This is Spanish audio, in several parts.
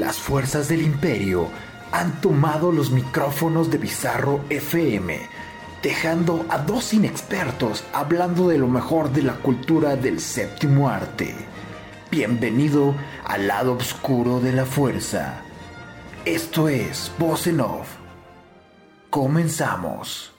Las fuerzas del imperio han tomado los micrófonos de Bizarro FM, dejando a dos inexpertos hablando de lo mejor de la cultura del séptimo arte. Bienvenido al lado oscuro de la fuerza. Esto es Voz en. Comenzamos.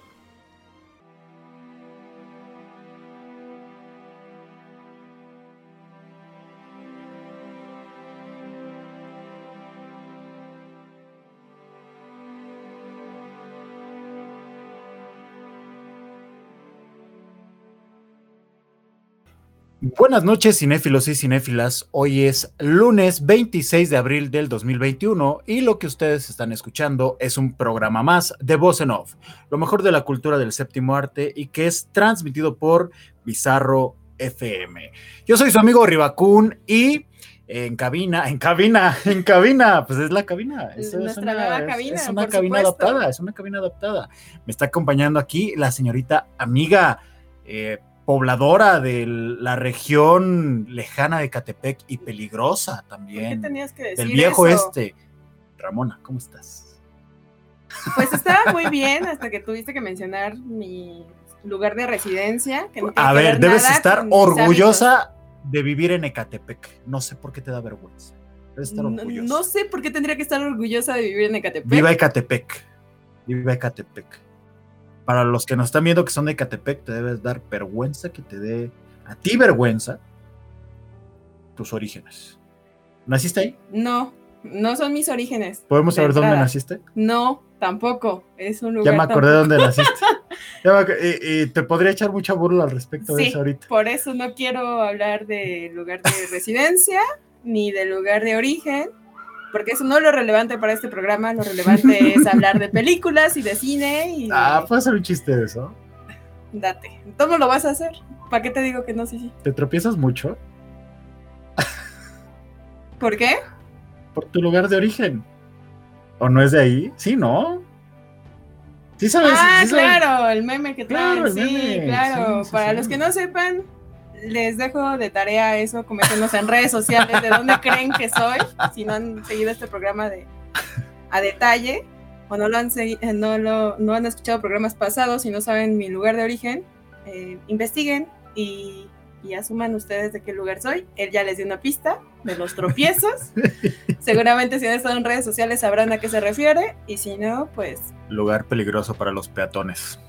Buenas noches, cinéfilos y cinéfilas. Hoy es lunes 26 de abril del 2021 y lo que ustedes están escuchando es un programa más de Voz en Off, lo mejor de la cultura del séptimo arte y que es transmitido por Bizarro FM. Yo soy su amigo Ribacún y en cabina, en cabina, en cabina, pues es la cabina. Es, una, cabina, es una cabina adaptada, es una cabina adaptada. Me está acompañando aquí la señorita amiga. Eh, pobladora de la región lejana de Catepec y peligrosa también. ¿Qué tenías que decir? Del viejo este. Ramona, ¿cómo estás? Pues estaba muy bien hasta que tuviste que mencionar mi lugar de residencia. A ver, debes estar orgullosa de vivir en Ecatepec. No sé por qué te da vergüenza. Debes estar orgullosa. No, sé por qué tendría que estar orgullosa de vivir en Ecatepec. Viva Ecatepec. Viva Ecatepec para los que nos están viendo que son de Catepec, te debes dar vergüenza que te dé a ti vergüenza tus orígenes. ¿Naciste ahí? No, no son mis orígenes. ¿Podemos saber dónde naciste? No, tampoco. Es un lugar. Ya me acordé de dónde naciste. y, te podría echar mucha burla al respecto de eso ahorita. Por eso no quiero hablar de lugar de residencia ni de lugar de origen porque eso no es lo relevante para este programa, lo relevante es hablar de películas y de cine. Y ah, puede ser un chiste de eso. Date, ¿cómo lo vas a hacer? ¿Para qué te digo que no? Sí, sí. ¿Te tropiezas mucho? ¿Por qué? Por tu lugar de origen. ¿O no es de ahí? Sí, ¿no? Sí sabes. Ah, claro, el meme que traen. sí, claro. Para los que no sepan, les dejo de tarea eso, coméntenos en redes sociales de dónde creen que soy, si no han seguido este programa de a detalle o no lo han eh, no, lo, no han escuchado programas pasados y no saben mi lugar de origen, eh, investiguen y, y, asuman ustedes de qué lugar soy. Él ya les dio una pista de los tropiezos. Seguramente si han estado en redes sociales sabrán a qué se refiere y si no, pues... Lugar peligroso para los peatones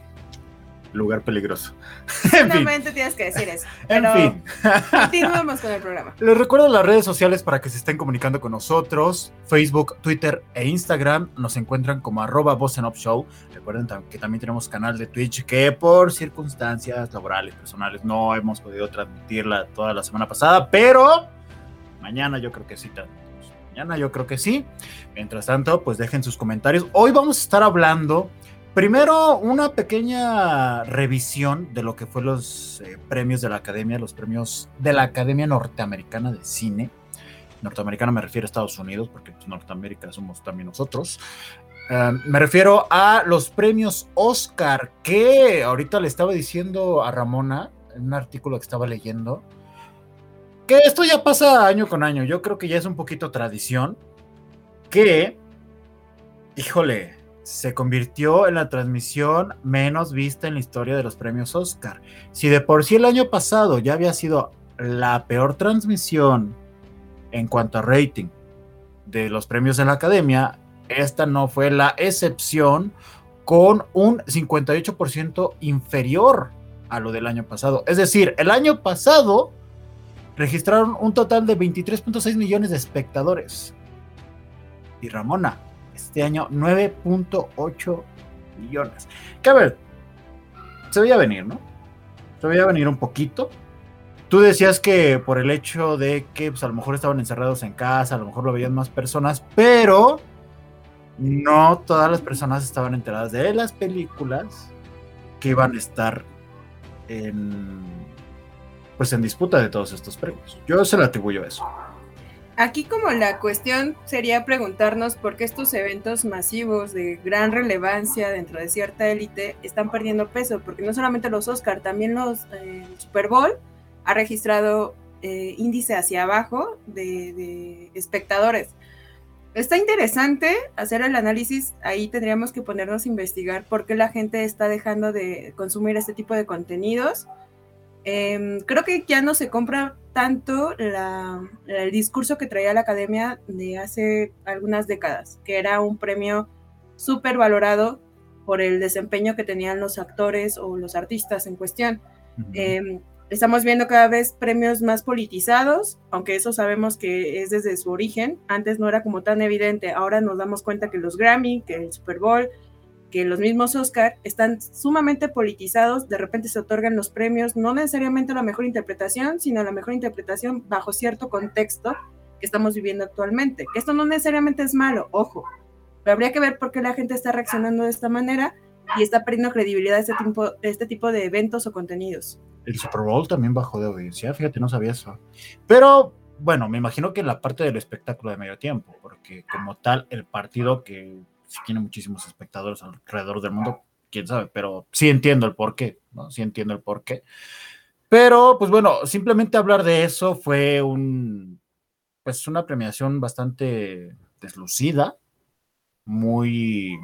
lugar peligroso. Solamente tienes que decir eso. en fin. Continuamos con el programa. Les recuerdo las redes sociales para que se estén comunicando con nosotros. Facebook, Twitter e Instagram nos encuentran como arroba Show. Recuerden que también tenemos canal de Twitch que por circunstancias laborales, personales, no hemos podido transmitirla toda la semana pasada, pero mañana yo creo que sí. Mañana yo creo que sí. Mientras tanto, pues dejen sus comentarios. Hoy vamos a estar hablando Primero, una pequeña revisión de lo que fue los eh, premios de la Academia, los premios de la Academia Norteamericana de Cine. Norteamericana me refiero a Estados Unidos, porque pues, Norteamérica somos también nosotros. Eh, me refiero a los premios Oscar, que ahorita le estaba diciendo a Ramona en un artículo que estaba leyendo, que esto ya pasa año con año. Yo creo que ya es un poquito tradición, que, híjole, se convirtió en la transmisión menos vista en la historia de los premios Oscar. Si de por sí el año pasado ya había sido la peor transmisión en cuanto a rating de los premios de la academia, esta no fue la excepción con un 58% inferior a lo del año pasado. Es decir, el año pasado registraron un total de 23.6 millones de espectadores. Y Ramona, este año 9.8 millones. Que a ver, se veía venir, ¿no? Se veía venir un poquito. Tú decías que por el hecho de que pues, a lo mejor estaban encerrados en casa, a lo mejor lo veían más personas, pero no todas las personas estaban enteradas de las películas que iban a estar en pues en disputa de todos estos premios. Yo se le atribuyo a eso. Aquí como la cuestión sería preguntarnos por qué estos eventos masivos de gran relevancia dentro de cierta élite están perdiendo peso, porque no solamente los Oscar, también los eh, Super Bowl ha registrado eh, índice hacia abajo de, espectadores. Está interesante hacer el análisis, ahí tendríamos que ponernos a investigar por qué la gente está dejando de consumir este tipo de contenidos. Em, creo que ya no se compra tanto el discurso que traía la academia de hace algunas décadas, que era un premio súper valorado por el desempeño que tenían los actores o los artistas en cuestión. Estamos viendo cada vez premios más politizados, aunque eso sabemos que es desde su origen. Antes no era como tan evidente. Ahora nos damos cuenta que los Grammy, que el Super Bowl, que los mismos Oscar están sumamente politizados. De repente se otorgan los premios, no necesariamente la mejor interpretación, sino la mejor interpretación bajo cierto contexto que estamos viviendo actualmente. Esto no necesariamente es malo, ojo. Pero habría que ver por qué la gente está reaccionando de esta manera y está perdiendo credibilidad a este tipo, este tipo de eventos o contenidos. El Super Bowl también bajó de audiencia, fíjate, no sabía eso. Pero bueno, me imagino que la parte del espectáculo de medio tiempo, porque como tal, el partido que sí tiene muchísimos espectadores alrededor del mundo, quién sabe, pero sí entiendo el porqué, ¿no? Sí entiendo el porqué. Pero, pues bueno, simplemente hablar de eso fue un, pues una premiación bastante deslucida, muy,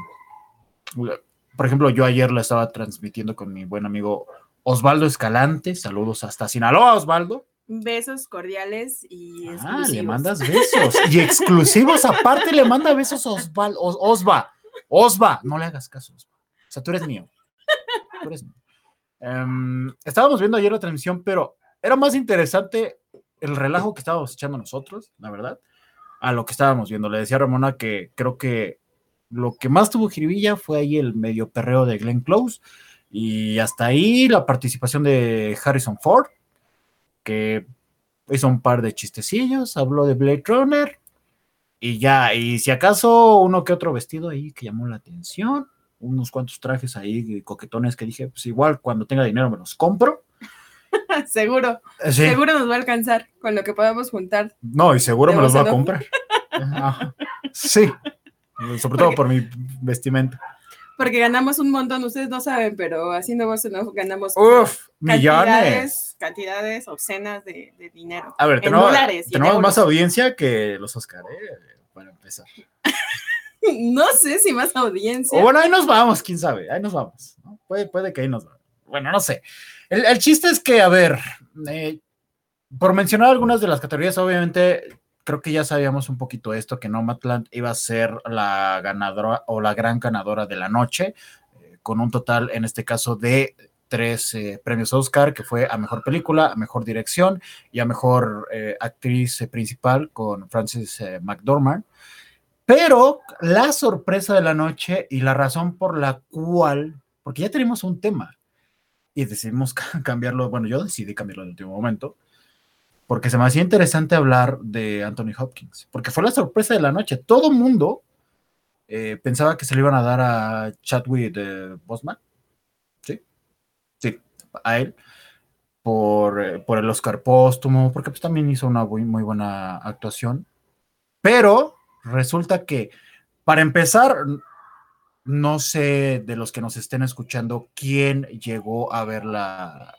por ejemplo, yo ayer la estaba transmitiendo con mi buen amigo Osvaldo Escalante, saludos hasta Sinaloa, Osvaldo. Besos cordiales y exclusivos. Ah, le mandas besos. y exclusivos, aparte le manda besos a Osvaldo. Osva, Osva, no le hagas caso, Osva. O sea, tú eres mío. Tú eres mío. Em, estábamos viendo ayer la transmisión, pero era más interesante el relajo que estábamos echando nosotros, la verdad, a lo que estábamos viendo. Le decía a Ramona que creo que lo que más tuvo jiribilla fue ahí el medio perreo de Glenn Close y hasta ahí la participación de Harrison Ford, que hizo un par de chistecillos, habló de Blade Runner y ya, y si acaso uno que otro vestido ahí que llamó la atención, unos cuantos trajes ahí coquetones que dije, pues igual cuando tenga dinero me los compro. seguro, seguro nos va a alcanzar con lo que podamos juntar. No, y seguro me los va a comprar. Sí, sobre todo por mi vestimenta porque ganamos un montón, ustedes no saben, pero haciendo voz no ganamos Uf, millones. Cantidades obscenas de, dinero. A ver, tenemos, tenemos más audiencia que los Oscar, ¿eh? para empezar. no sé si más audiencia. O bueno, ahí nos vamos, quién sabe, ahí nos vamos. Puede, puede que ahí nos vamos. Bueno, no sé. El, el chiste es que, a ver, eh, por mencionar algunas de las categorías, obviamente creo que ya sabíamos un poquito esto, que Nomadland iba a ser la ganadora o la gran ganadora de la noche, eh, con un total, en este caso, de tres eh, premios Oscar, que fue a mejor película, a mejor dirección y a mejor eh, actriz principal con Frances McDormand. Pero la sorpresa de la noche y la razón por la cual, porque ya tenemos un tema y decidimos cambiarlo, bueno, yo decidí cambiarlo en el último momento, porque se me hacía interesante hablar de Anthony Hopkins, porque fue la sorpresa de la noche. Todo mundo eh, pensaba que se le iban a dar a Chadwick de Bosman, sí, sí, a él, por, eh, por, el Oscar póstumo, porque pues también hizo una muy, muy buena actuación, pero resulta que, para empezar, no sé de los que nos estén escuchando quién llegó a ver la,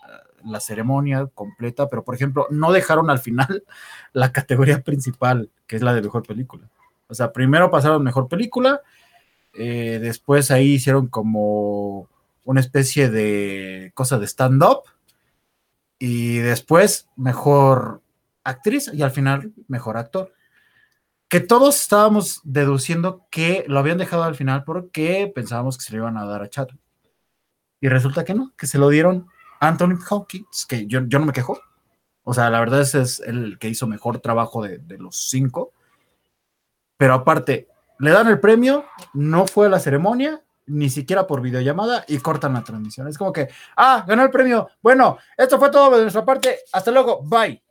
la ceremonia completa, pero por ejemplo, no dejaron al final la categoría principal, que es la de mejor película. O sea, primero pasaron mejor película, eh, después ahí hicieron como una especie de cosa de stand-up, y después mejor actriz y al final mejor actor. Que todos estábamos deduciendo que lo habían dejado al final porque pensábamos que se le iban a dar a Chato. Y resulta que no, que se lo dieron Anthony Hopkins, que yo, no me quejo. O sea, la verdad ese es el que hizo mejor trabajo de, los cinco. Pero aparte, le dan el premio, no fue a la ceremonia, ni siquiera por videollamada y cortan la transmisión. Es como que, ah, ganó el premio. Bueno, esto fue todo de nuestra parte. Hasta luego, bye.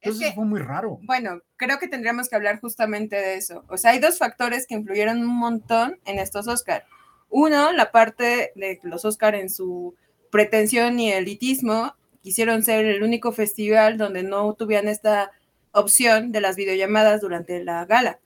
Entonces fue muy raro. Bueno, creo que tendríamos que hablar justamente de eso. O sea, hay dos factores que influyeron un montón en estos Oscar. Uno, la parte de los Oscar en su pretensión y elitismo, quisieron ser el único festival donde no tuvieran esta opción de las videollamadas durante la gala.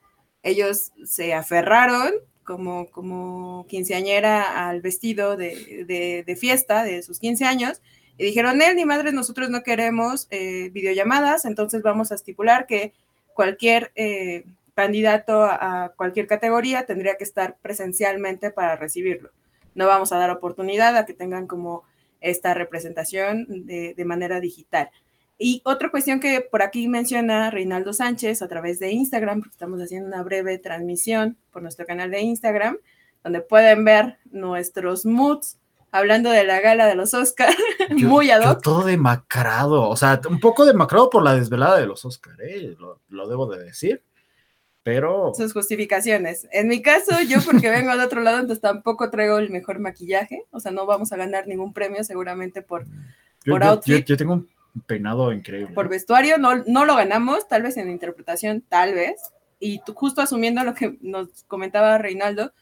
Ellos se aferraron como, como quinceañera al vestido de, fiesta de sus 15 años y dijeron, él ni madre, nosotros no queremos eh, videollamadas, entonces vamos a estipular que cualquier eh, candidato a, cualquier categoría tendría que estar presencialmente para recibirlo. No vamos a dar oportunidad a que tengan como esta representación de, de manera digital. Y otra cuestión que por aquí menciona Reinaldo Sánchez a través de Instagram, porque estamos haciendo una breve transmisión por nuestro canal de Instagram, donde pueden ver nuestros moods hablando de la gala de los Oscars, muy ad hoc. Todo demacrado, o sea, un poco demacrado por la desvelada de los Oscars, ¿eh? lo, debo de decir, pero... Sus justificaciones. En mi caso, yo porque vengo al otro lado, entonces tampoco traigo el mejor maquillaje, o sea, no vamos a ganar ningún premio seguramente por, por outfit. Yo, tengo un peinado increíble. Por vestuario no, no lo ganamos, tal vez en interpretación, tal vez, y justo asumiendo lo que nos comentaba Reinaldo,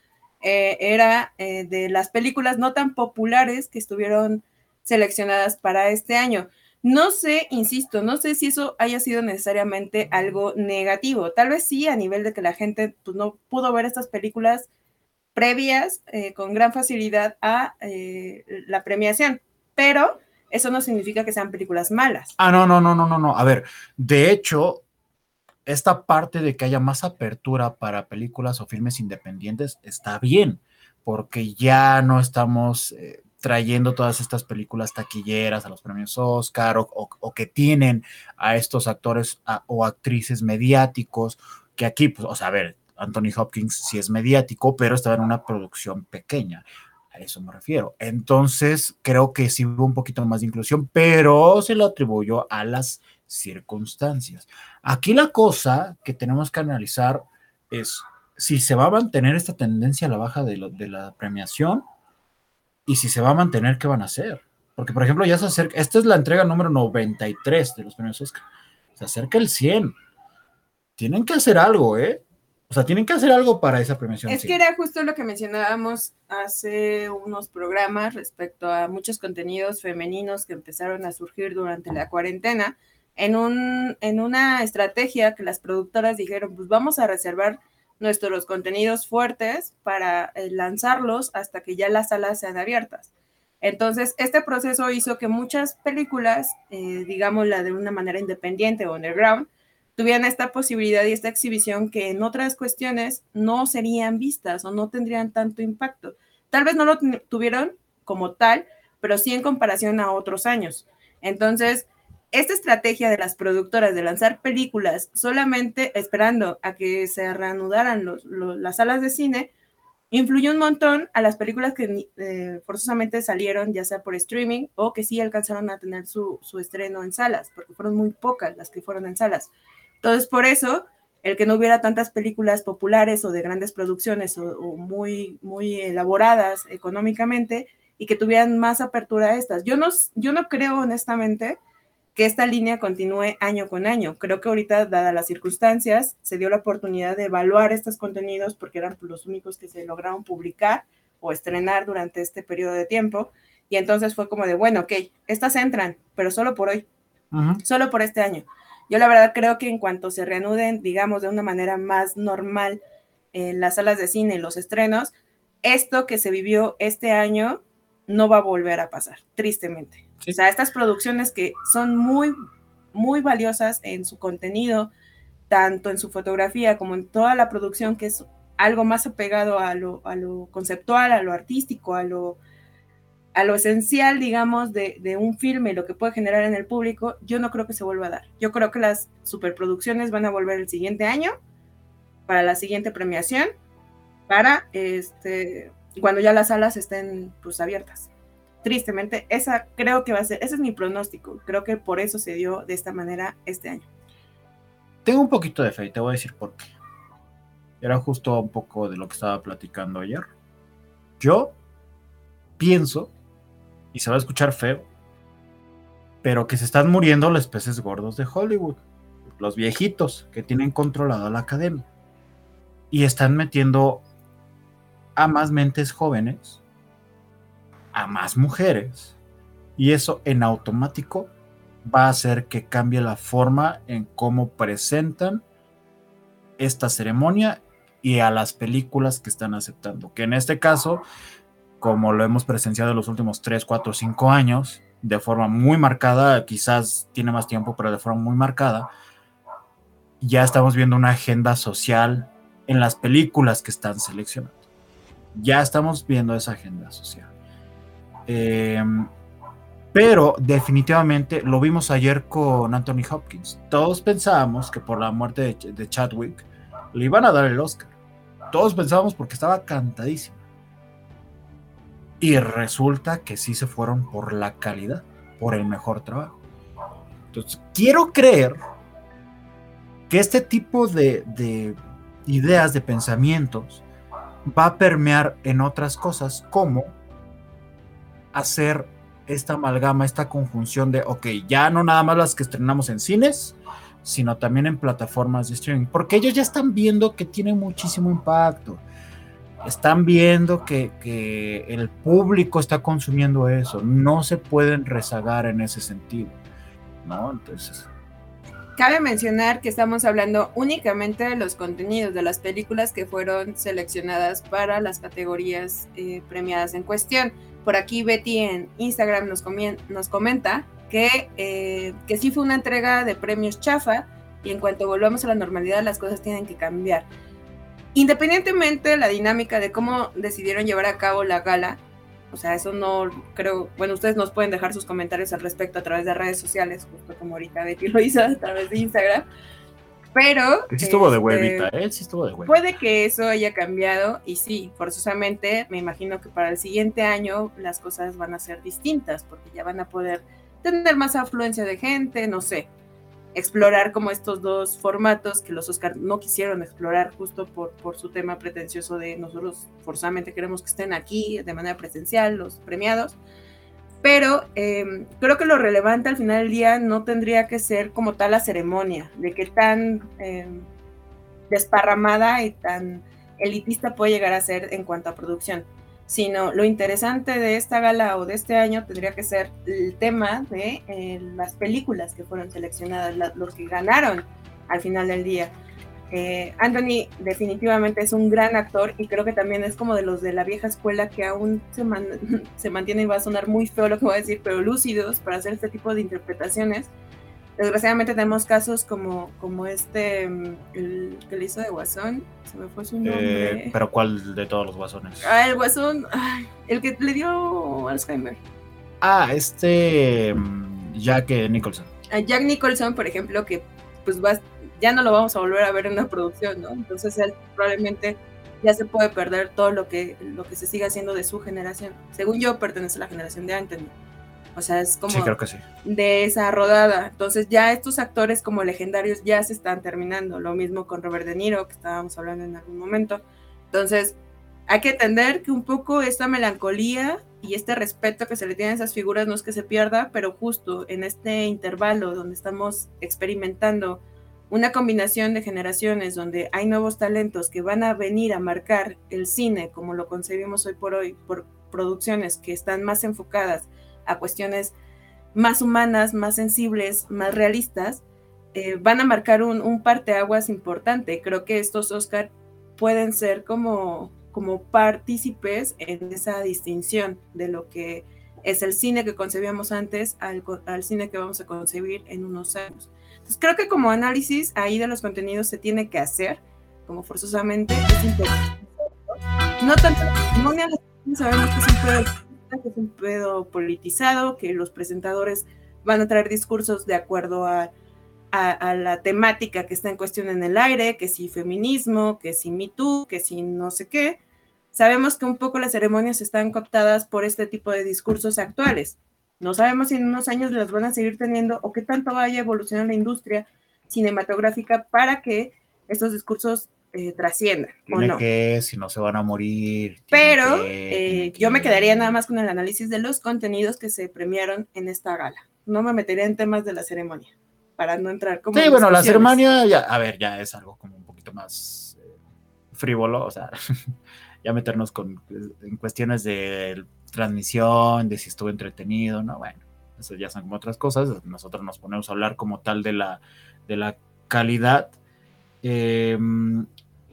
eh, era eh, de las películas no tan populares que estuvieron seleccionadas para este año. No sé, insisto, no sé si eso haya sido necesariamente algo negativo. Tal vez sí, a nivel de que la gente pues, no pudo ver estas películas previas eh, con gran facilidad a la premiación, pero eso no significa que sean películas malas. Ah, no, no, no, no, no, no. A ver, de hecho, esta parte de que haya más apertura para películas o filmes independientes está bien, porque ya no estamos eh, trayendo todas estas películas taquilleras a los premios Oscar o, que tienen a estos actores o actrices mediáticos, que aquí, pues, o sea, a ver, Anthony Hopkins sí es mediático, pero estaba en una producción pequeña. A eso me refiero. Entonces, creo que sí hubo un poquito más de inclusión, pero se lo atribuyó a las circunstancias. Aquí la cosa que tenemos que analizar es si se va a mantener esta tendencia a la baja de, la premiación y si se va a mantener, ¿qué van a hacer? Porque, por ejemplo, ya se acerca, esta es la entrega número 93 de los premios Oscar, se acerca el 100. Tienen que hacer algo, ¿eh? O sea, tienen que hacer algo para esa premiación. Es que era justo lo que mencionábamos hace unos programas respecto a muchos contenidos femeninos que empezaron a surgir durante la cuarentena en, un, en una estrategia que las productoras dijeron, pues vamos a reservar nuestros contenidos fuertes para eh, lanzarlos hasta que ya las salas sean abiertas. Entonces, este proceso hizo que muchas películas, eh, digamos la de una manera independiente o underground, tuvieran esta posibilidad y esta exhibición que en otras cuestiones no serían vistas o no tendrían tanto impacto. Tal vez no lo tuvieron como tal, pero sí en comparación a otros años. Entonces, esta estrategia de las productoras de lanzar películas solamente esperando a que se reanudaran las salas de cine, influyó un montón a las películas que eh, forzosamente salieron, ya sea por streaming o que sí alcanzaron a tener su, estreno en salas, porque fueron muy pocas las que fueron en salas. Entonces, por eso, el que no hubiera tantas películas populares o de grandes producciones o, o muy, muy elaboradas económicamente y que tuvieran más apertura a estas. Yo no, yo no creo honestamente que esta línea continúe año con año. Creo que ahorita, dadas las circunstancias, se dio la oportunidad de evaluar estos contenidos porque eran los únicos que se lograron publicar o estrenar durante este periodo de tiempo. Y entonces fue como de, bueno, ok, estas entran, pero solo por hoy, solo por este año. Yo la verdad creo que en cuanto se reanuden, digamos, de una manera más normal en las salas de cine y los estrenos, esto que se vivió este año no va a volver a pasar, tristemente. O sea, estas producciones que son muy, muy valiosas en su contenido, tanto en su fotografía como en toda la producción, que es algo más apegado a lo, a lo conceptual, a lo artístico, a lo, a lo esencial, digamos, de, de, un filme, lo que puede generar en el público, yo no creo que se vuelva a dar. Yo creo que las superproducciones van a volver el siguiente año, para la siguiente premiación, para este, cuando ya las salas estén pues abiertas tristemente, esa creo que va a ser, ese es mi pronóstico. Creo que por eso se dio de esta manera este año. Tengo un poquito de fe y te voy a decir por qué. Era justo un poco de lo que estaba platicando ayer. Yo pienso, y se va a escuchar feo, pero que se están muriendo los peces gordos de Hollywood, los viejitos que tienen controlado la academia. Y están metiendo a más mentes jóvenes a más mujeres y eso en automático va a hacer que cambie la forma en cómo presentan esta ceremonia y a las películas que están aceptando. Que en este caso, como lo hemos presenciado en los últimos 3, 4, 5 años, de forma muy marcada, quizás tiene más tiempo, pero de forma muy marcada, ya estamos viendo una agenda social en las películas que están seleccionando. Ya estamos viendo esa agenda social. Em, pero definitivamente lo vimos ayer con Anthony Hopkins. Todos pensábamos que por la muerte de, Chadwick le iban a dar el Oscar. Todos pensábamos porque estaba cantadísimo. Y resulta que sí se fueron por la calidad, por el mejor trabajo. Entonces, quiero creer que este tipo de, de ideas, de pensamientos, va a permear en otras cosas como hacer esta amalgama, esta conjunción de, ok, ya no nada más las que estrenamos en cines, sino también en plataformas de streaming, porque ellos ya están viendo que tiene muchísimo impacto, están viendo que, que el público está consumiendo eso, no se pueden rezagar en ese sentido, ¿no? Entonces, Cabe mencionar que estamos hablando únicamente de los contenidos de las películas que fueron seleccionadas para las categorías eh, premiadas en cuestión. Por aquí Betty en Instagram nos, nos comenta que, eh, que sí fue una entrega de premios chafa y en cuanto volvamos a la normalidad las cosas tienen que cambiar. Independientemente de la dinámica de cómo decidieron llevar a cabo la gala, o sea, eso no creo, bueno, ustedes nos pueden dejar sus comentarios al respecto a través de redes sociales, justo como ahorita Betty lo hizo a través de Instagram. Pero... sí estuvo de huevita, este, ¿eh? Sí estuvo de huevita. Puede que eso haya cambiado y sí, forzosamente me imagino que para el siguiente año las cosas van a ser distintas porque ya van a poder tener más afluencia de gente, no sé explorar como estos dos formatos que los Oscar no quisieron explorar justo por, por su tema pretencioso de nosotros forzadamente queremos que estén aquí de manera presencial los premiados. Pero em, creo que lo relevante al final del día no tendría que ser como tal la ceremonia, de qué tan em, desparramada y tan elitista puede llegar a ser en cuanto a producción sino lo interesante de esta gala o de este año tendría que ser el tema de eh, las películas que fueron seleccionadas, los que ganaron al final del día. Eh, Anthony definitivamente es un gran actor y creo que también es como de los de la vieja escuela que aún se, se mantienen, y va a sonar muy feo lo que voy a decir, pero lúcidos para hacer este tipo de interpretaciones Desgraciadamente tenemos casos como, como este, mm, el que le hizo de Guasón, se me fue su nombre. Eh, ¿Pero cuál de todos los Guasones? Ah, el Guasón, el que le dio Alzheimer. Ah, este mm, Jack Nicholson. Jack Nicholson, por ejemplo, que pues va, ya no lo vamos a volver a ver en una producción, ¿no? Entonces él probablemente ya se puede perder todo lo que, lo que se siga haciendo de su generación. Según yo, pertenece a la generación de Anthony. O sea, es como de esa rodada. Entonces ya estos actores como legendarios ya se están terminando. Lo mismo con Robert De Niro, que estábamos hablando en algún momento. Entonces, hay que entender que un poco esta melancolía y este respeto que se le tiene a esas figuras no es que se pierda, pero justo en este intervalo donde estamos experimentando una combinación de generaciones donde hay nuevos talentos que van a venir a marcar el cine como lo concebimos hoy por hoy por producciones que están más enfocadas a cuestiones más humanas, más sensibles, más realistas, eh, van a marcar un, un parteaguas importante. Creo que estos Oscar pueden ser como, como partícipes en esa distinción de lo que es el cine que concebíamos antes al, al, cine que vamos a concebir en unos años. Entonces creo que como análisis ahí de los contenidos se tiene que hacer, como forzosamente, es importante. No tanto, no sabemos que siempre que es un pedo politizado, que los presentadores van a traer discursos de acuerdo a, la temática que está en cuestión en el aire, que si feminismo, que si Me Too, que si no sé qué. Sabemos que un poco las ceremonias están cooptadas por este tipo de discursos actuales. No sabemos si en unos años las van a seguir teniendo o qué tanto vaya a evolucionar la industria cinematográfica para que estos discursos eh, trascienda. ¿o no? que, si no se van a morir. Pero eh, yo me quedaría nada más con el análisis de los contenidos que se premiaron en esta gala. No me metería en temas de la ceremonia, para no entrar como... Sí, bueno, la ceremonia, ya, a ver, ya es algo como un poquito más eh, frívolo, o sea, ya meternos con, en cuestiones de transmisión, de si estuvo entretenido, no, bueno, eso ya son como otras cosas. Nosotros nos ponemos a hablar como tal de la, de la calidad. Eh,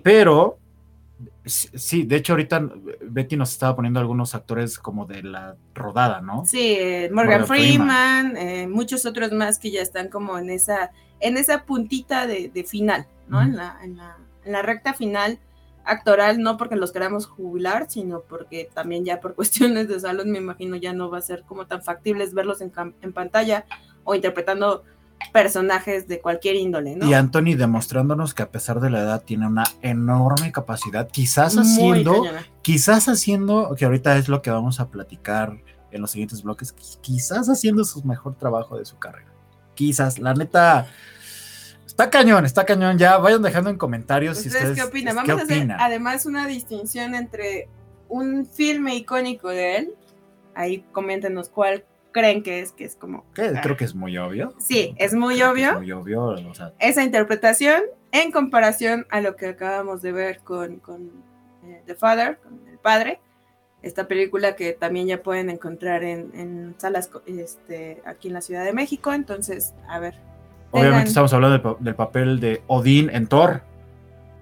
pero Sí, de hecho ahorita Betty nos estaba poniendo algunos actores como de la rodada, ¿no? Sí, Morgan, Freeman, eh, muchos otros más que ya están como en esa, en esa puntita de, final, ¿no? en, la, en, la, en la recta final actoral, no porque los queramos jubilar, sino porque también ya por cuestiones de salud, me imagino, ya no va a ser como tan factibles verlos en, en pantalla o interpretando personajes de cualquier índole, ¿no? Y Anthony demostrándonos que a pesar de la edad tiene una enorme capacidad, quizás haciendo, quizás haciendo, que ahorita es lo que vamos a platicar en los siguientes bloques, quizás haciendo su mejor trabajo de su carrera. Quizás, la neta, está cañón, está cañón. Ya vayan dejando en comentarios si ustedes qué opinan. Vamos a hacer además una distinción entre un filme icónico de él. Ahí coméntenos cuál creen que es, que es como... Creo que es muy obvio. Sí, es muy obvio. muy obvio. Esa interpretación en comparación a lo que acabamos de ver con, con eh, The Father, con el padre. Esta película que también ya pueden encontrar en, salas este, aquí en la Ciudad de México. Entonces, a ver. Obviamente estamos hablando del papel de Odín en Thor.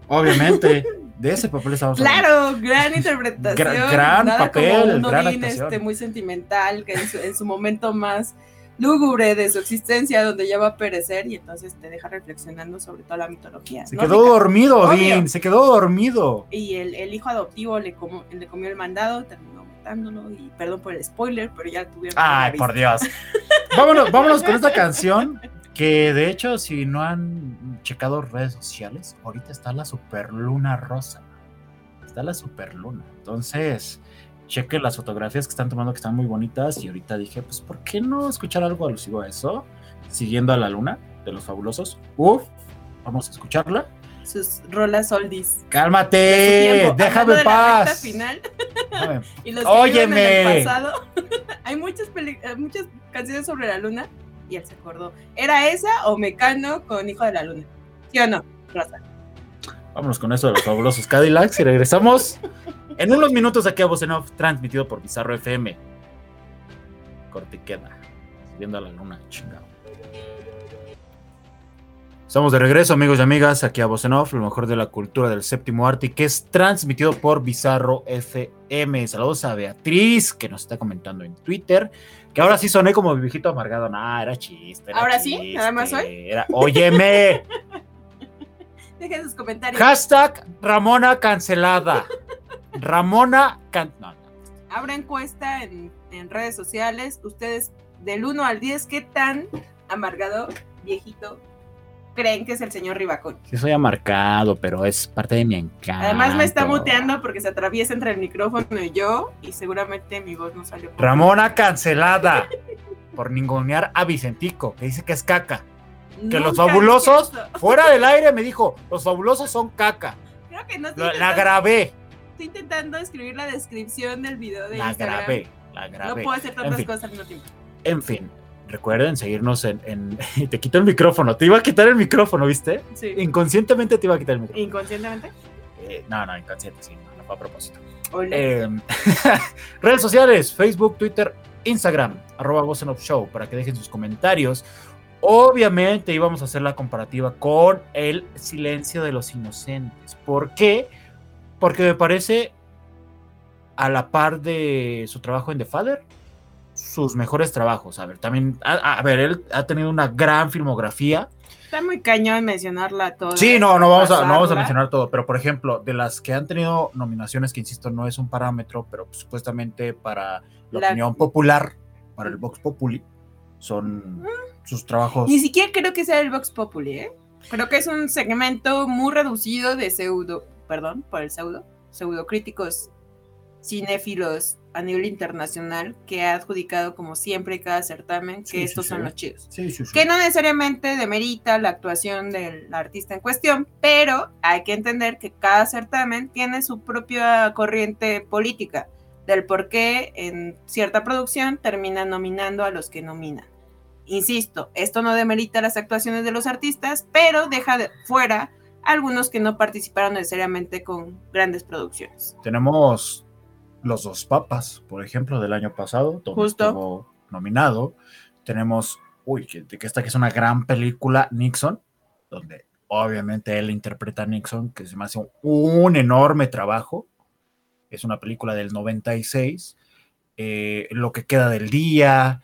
Obviamente. De ese papel estamos Claro, gran interpretación. gran papel, gran este, muy sentimental, que en su, momento más lúgubre de su existencia, donde ya va a perecer y entonces te deja reflexionando sobre toda la mitología. Se quedó dormido, Odín, se quedó dormido. Y el, hijo adoptivo le, le comió el mandado, terminó matándolo y perdón por el spoiler, pero ya tuvieron... Ay, por Dios. vámonos, vámonos con esta canción que de hecho, si no han checado redes sociales, ahorita está la superluna rosa. Está la superluna. Entonces, cheque las fotografías que están tomando que están muy bonitas. Y ahorita dije, pues, ¿por qué no escuchar algo alusivo a eso? Siguiendo a la luna de los fabulosos. Uf, vamos a escucharla. Sus rolas oldies. Cálmate, déjame paz. final. y los Óyeme. Hay muchas, muchas canciones sobre la luna y él se acordó. ¿Era esa o Mecano con Hijo de la Luna? ¿Sí o no, Rosa? Vámonos con eso de los fabulosos Cadillacs y regresamos en unos minutos aquí a Voz transmitido por Bizarro FM. Corte queda. Viendo a la luna, chingado. Estamos de regreso, amigos y amigas, aquí a Voz lo mejor de la cultura del séptimo arte, que es transmitido por Bizarro FM. Saludos a Beatriz, que nos está comentando en Twitter. Que ahora sí soné como viejito amargado. Nah, era chiste. ¿Ahora sí? ¿Nada más hoy? Era, óyeme. Dejen sus comentarios. Hashtag Ramona cancelada. Ramona can... no, Habrá encuesta en, en redes sociales. Ustedes, del 1 al 10, ¿qué tan amargado, viejito, creen que es el señor Ribacón. Sí, soy amarcado, pero es parte de mi encanto. Además me está muteando porque se atraviesa entre el micrófono y yo y seguramente mi voz no salió. Ramona cancelada por ningunear a Vicentico, que dice que es caca. que los fabulosos, fuera del aire me dijo, los fabulosos son caca. Creo que no La grabé. Estoy intentando escribir la descripción del video de la grabé, la grabé. No puedo hacer tantas cosas al mismo tiempo. En fin, recuerden seguirnos en, te quito el micrófono. Te iba a quitar el micrófono, ¿viste? Sí. Inconscientemente te iba a quitar el micrófono. ¿Inconscientemente? Eh, no, no, inconsciente, sí, no, fue a propósito. Eh, redes sociales, Facebook, Twitter, Instagram, arroba Show, para que dejen sus comentarios. Obviamente íbamos a hacer la comparativa con el silencio de los inocentes. ¿Por qué? Porque me parece a la par de su trabajo en The Father, sus mejores trabajos. A ver, también, a, ver, él ha tenido una gran filmografía. Está muy cañón mencionarla todo. Sí, no, no vamos, a, no vamos a mencionar todo, pero por ejemplo, de las que han tenido nominaciones, que insisto, no es un parámetro, pero supuestamente para la, opinión popular, para el Vox Populi, son sus trabajos. Ni siquiera creo que sea el Vox Populi, ¿eh? Creo que es un segmento muy reducido de pseudo, perdón por el pseudo, pseudo críticos cinéfilos a nivel internacional que ha adjudicado como siempre cada certamen que estos son los chidos. que no necesariamente demerita la actuación del artista en cuestión, pero hay que entender que cada certamen tiene su propia corriente política del por qué en cierta producción termina nominando a los que nominan. Insisto, esto no demerita las actuaciones de los artistas, pero deja de fuera algunos que no participaron necesariamente con grandes producciones. Tenemos los dos papas, por ejemplo, del año pasado, todo estuvo nominado. Tenemos, uy, que, que esta que es una gran película, Nixon, donde Obviamente él interpreta a Nixon, que se me hace un, enorme trabajo. Es una película del 96. Eh, lo que queda del día,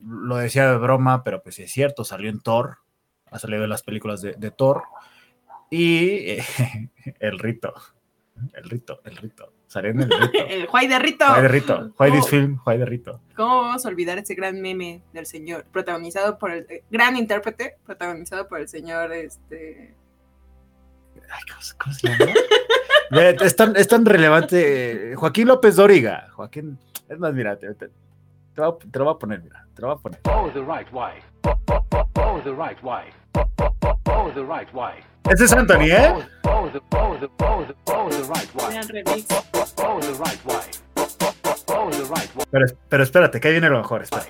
lo decía de broma, pero pues es cierto, salió en Thor, ha salido en las películas de, Thor. Y el rito, el rito, el rito. Salió en el rito. el Juay de Rito. Juay de Rito. Juay de film, Juay de Rito. ¿Cómo vamos a olvidar ese gran meme del señor, protagonizado por el, eh, gran intérprete, protagonizado por el señor, este... Ay, ¿cómo, se llama? es, tan, es, tan, relevante. Joaquín López Dóriga. Joaquín, es más, mira, te, te, te, lo voy a poner, mira. Te lo voy a poner. Oh, the right way. Oh, oh, oh, oh, the right way. Oh, oh, oh, oh, the right way. Ese es Anthony, ¿eh? Pero, pero espérate, que ahí viene lo mejor, rhythm?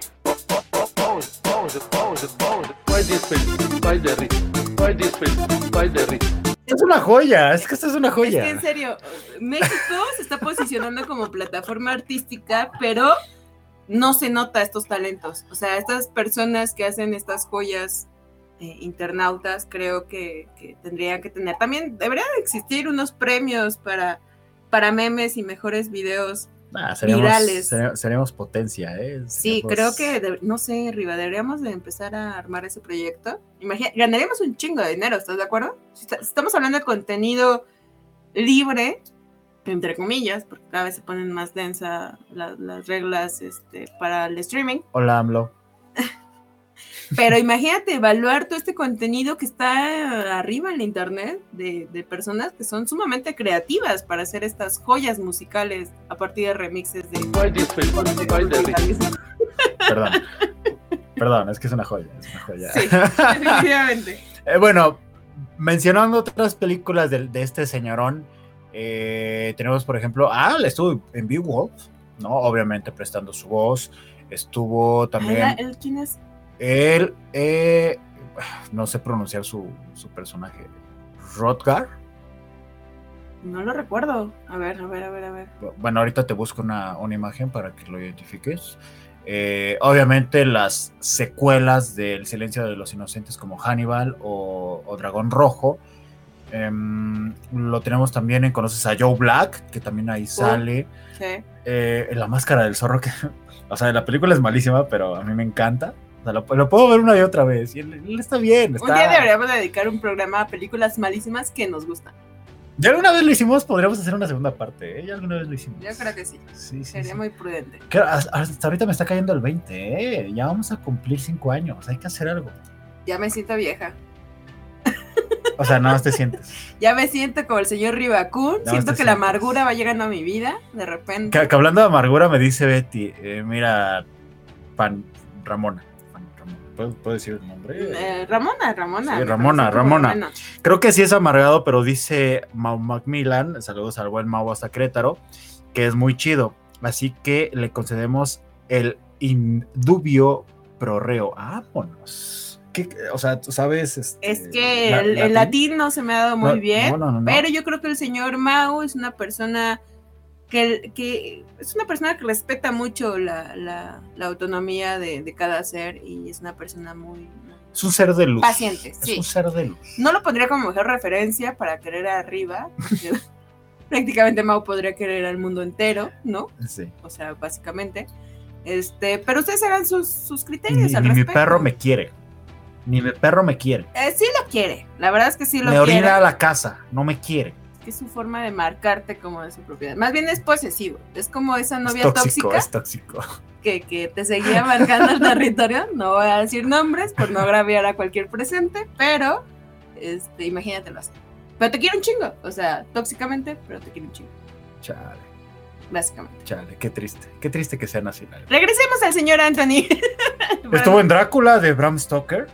Es una joya, es que esta es una joya. Es que en serio, México se está posicionando como plataforma artística, pero no se nota estos talentos. O sea, estas personas que hacen estas joyas eh, internautas, creo que, tendrían que tener. También deberían existir unos premios para, para memes y mejores videos virales. Seremos, potencia, ¿eh? Sí, creo que, no sé, Riva, deberíamos de empezar a armar ese proyecto. Imagina, ganaríamos un chingo de dinero, ¿estás de acuerdo? Si estamos hablando de contenido libre, entre comillas, porque cada vez se ponen más densa las reglas este, para el streaming. Hola, AMLO. Pero imagínate evaluar todo este contenido que está arriba en la internet de, personas que son sumamente creativas para hacer estas joyas musicales a partir de remixes de. Perdón. Perdón, es que es una joya. Es una joya. Sí, definitivamente. Eh, bueno, mencionando otras películas de, de este señorón, eh, tenemos, por ejemplo, ah, estuvo en Beowulf, ¿no? Obviamente prestando su voz. Estuvo también. ¿Él quién es? Él, eh, no sé pronunciar su, personaje. Rodgar. No lo recuerdo. A ver, a ver, a ver, a ver. Bueno, ahorita te busco una, imagen para que lo identifiques. Eh, obviamente las secuelas del Silencio de los Inocentes como Hannibal o, o Dragón Rojo Em, lo tenemos también en Conoces a Joe Black, que también ahí sale. Eh, la máscara del zorro, que, o sea, la película es malísima, pero a mí me encanta. Sea, lo, puedo ver una y otra vez. Y él, está bien. Un día deberíamos dedicar un programa a películas malísimas que nos gustan. Ya alguna vez lo hicimos, podríamos hacer una segunda parte, ¿eh? Ya alguna vez lo hicimos. Yo creo que sí. sí, Sería muy prudente. hasta ahorita me está cayendo el 20, ¿eh? Ya vamos a cumplir 5 años, hay que hacer algo. Ya me siento vieja. O sea, nada más te sientes. ya me siento como el señor Ribacún. Siento que la amargura va llegando a mi vida de repente. Que, hablando de amargura, me dice Betty, eh, mira, Pan Ramona. ¿Puedo, decir el nombre? Eh, Ramona, Ramona. Sí, Ramona, Ramona. Creo que sí es amargado, pero dice Mau Macmillan, saludos al buen Mau hasta Crétaro, que es muy chido. Así que le concedemos el indubio prorreo. Vámonos o sea, tú sabes. Este, es que el, latín no se me ha dado muy bien, pero yo creo que el señor Mao es una persona que, que es una persona que respeta mucho la, autonomía de, cada ser y es una persona muy. Es un ser de luz. Paciente, es un ser de luz. No lo pondría como mejor referencia para querer arriba. prácticamente Mao podría querer al mundo entero, ¿no? Sí. O sea, básicamente. Este, pero ustedes hagan sus, sus criterios. al mi perro me quiere. Ni mi perro me quiere. Eh, sí lo quiere. La verdad es que sí lo quiere. Me orina a la casa, no me quiere. Es su forma de marcarte como de su propiedad. Más bien es posesivo. Es como esa novia tóxico, tóxica. Es tóxico. Que, que te seguía marcando el territorio. No voy a decir nombres por no agraviar a cualquier presente, pero este, imagínatelo así. Pero te quiere un chingo. O sea, tóxicamente, pero te quiere un chingo. Chale. Básicamente. Chale, qué triste. Qué triste que sea nacional. Regresemos al señor Anthony. Estuvo en Drácula de Bram Stoker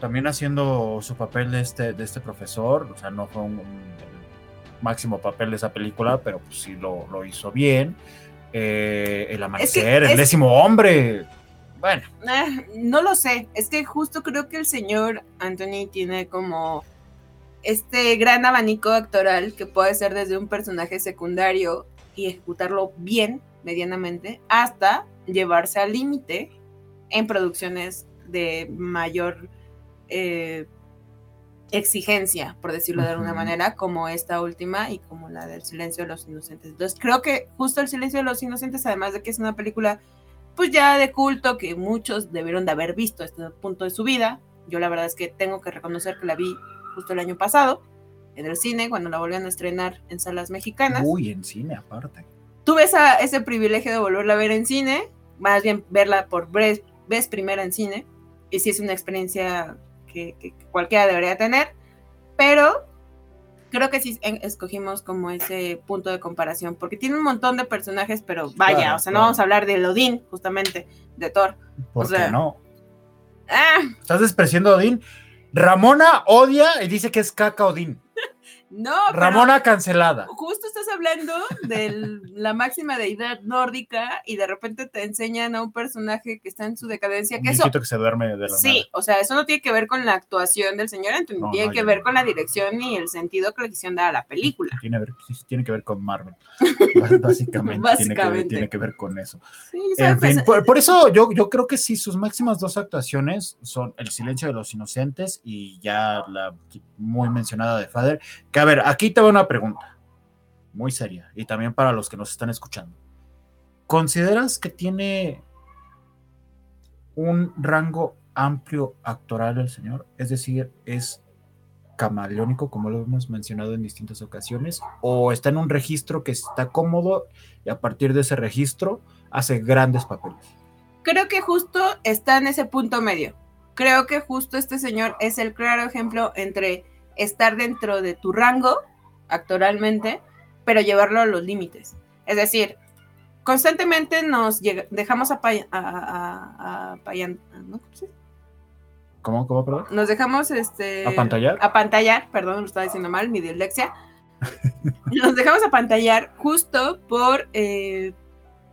también haciendo su papel de este, de este profesor, o sea, no fue un, máximo papel de esa película, pero pues sí lo, hizo bien. Eh, el amanecer, el décimo hombre. Bueno. Ah, no lo sé, es que justo creo que el señor Anthony tiene como este gran abanico actoral que puede ser desde un personaje secundario y ejecutarlo bien, medianamente, hasta llevarse al límite en producciones de mayor eh, exigencia, por decirlo de alguna manera, como esta última y como la del silencio de los inocentes. Entonces creo que justo el silencio de los inocentes, además de que es una película pues ya de culto que muchos debieron de haber visto a este punto de su vida, yo la verdad es que tengo que reconocer que la vi justo el año pasado en el cine, cuando la volvieron a estrenar en salas mexicanas. Uy, en cine aparte. Tuve esa, ese privilegio de volverla a ver en cine, más bien verla por vez, vez primera en cine, y sí es una experiencia que, que, cualquiera debería tener, pero creo que sí escogimos como ese punto de comparación, porque tiene un montón de personajes, pero vaya, o sea, no vamos a hablar de Odín, justamente, de Thor. ¿Por qué no? Ah. Estás despreciando a Odín. Ramona odia y dice que es caca Odín. No, Ramona cancelada. Justo estás hablando de la máxima deidad nórdica y de repente te enseñan a un personaje que está en su decadencia. Que eso, que se duerme de la Sí, o sea, eso no tiene que ver con la actuación del señor Anthony, tiene que ver con la dirección y el sentido que le quisieron dar a la película. Tiene, tiene que ver con Marvel. Básicamente, Tiene, que ver, con eso. por, eso yo, yo creo que sí, sus máximas dos actuaciones son El silencio de los inocentes y ya la muy mencionada de Father, que a ver, aquí te va una pregunta muy seria y también para los que nos están escuchando. ¿Consideras que tiene un rango amplio actoral el señor? Es decir, ¿es camaleónico como lo hemos mencionado en distintas ocasiones? ¿O está en un registro que está cómodo y a partir de ese registro hace grandes papeles? Creo que justo está en ese punto medio. Creo que justo este señor es el claro ejemplo entre estar dentro de tu rango actoralmente, pero llevarlo a los límites. Es decir, constantemente nos dejamos a, a, ¿no? ¿Cómo, cómo, perdón? Nos dejamos este a pantallar. A pantallar, perdón, lo estaba diciendo mal, mi dislexia. nos dejamos a pantallar justo por eh,